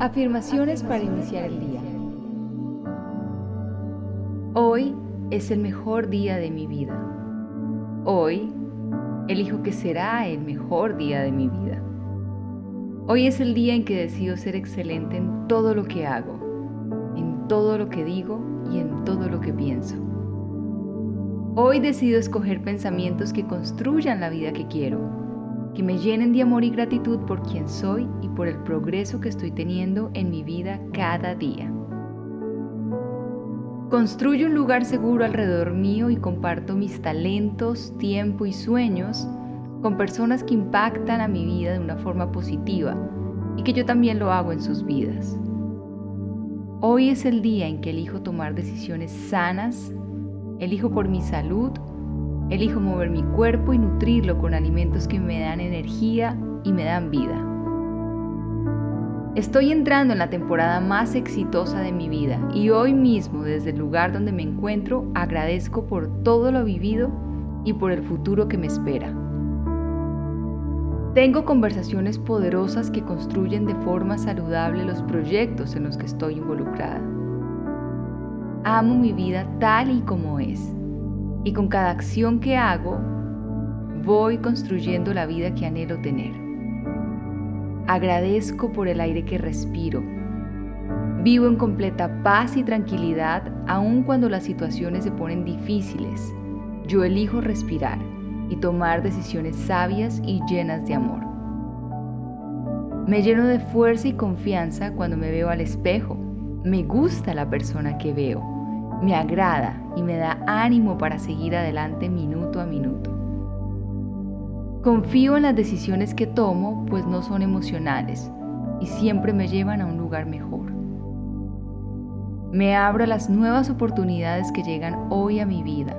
Afirmaciones para iniciar el día. Hoy es el mejor día de mi vida. Hoy elijo que será el mejor día de mi vida. Hoy es el día en que decido ser excelente en todo lo que hago, en todo lo que digo y en todo lo que pienso. Hoy decido escoger pensamientos que construyan la vida que quiero, que me llenen de amor y gratitud por quien soy y por el progreso que estoy teniendo en mi vida cada día. Construyo un lugar seguro alrededor mío y comparto mis talentos, tiempo y sueños con personas que impactan a mi vida de una forma positiva y que yo también lo hago en sus vidas. Hoy es el día en que elijo tomar decisiones sanas, elijo por mi salud, elijo mover mi cuerpo y nutrirlo con alimentos que me dan energía y me dan vida. Estoy entrando en la temporada más exitosa de mi vida y hoy mismo desde el lugar donde me encuentro agradezco por todo lo vivido y por el futuro que me espera. Tengo conversaciones poderosas que construyen de forma saludable los proyectos en los que estoy involucrada. Amo mi vida tal y como es y con cada acción que hago voy construyendo la vida que anhelo tener. Agradezco por el aire que respiro. Vivo en completa paz y tranquilidad aun cuando las situaciones se ponen difíciles. Yo elijo respirar y tomar decisiones sabias y llenas de amor. Me lleno de fuerza y confianza cuando me veo al espejo. Me gusta la persona que veo. Me agrada y me da ánimo para seguir adelante minuto a minuto. Confío en las decisiones que tomo, pues no son emocionales y siempre me llevan a un lugar mejor. Me abro a las nuevas oportunidades que llegan hoy a mi vida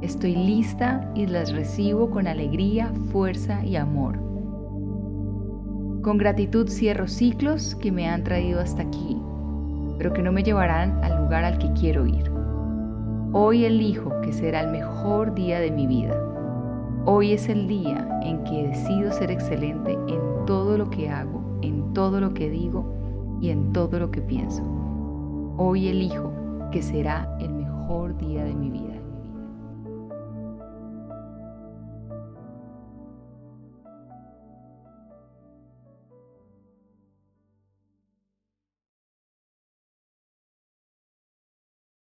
Estoy lista y las recibo con alegría, fuerza y amor. Con gratitud cierro ciclos que me han traído hasta aquí, pero que no me llevarán al lugar al que quiero ir. Hoy elijo que será el mejor día de mi vida. Hoy es el día en que decido ser excelente en todo lo que hago, en todo lo que digo y en todo lo que pienso. Hoy elijo que será el mejor día de mi vida.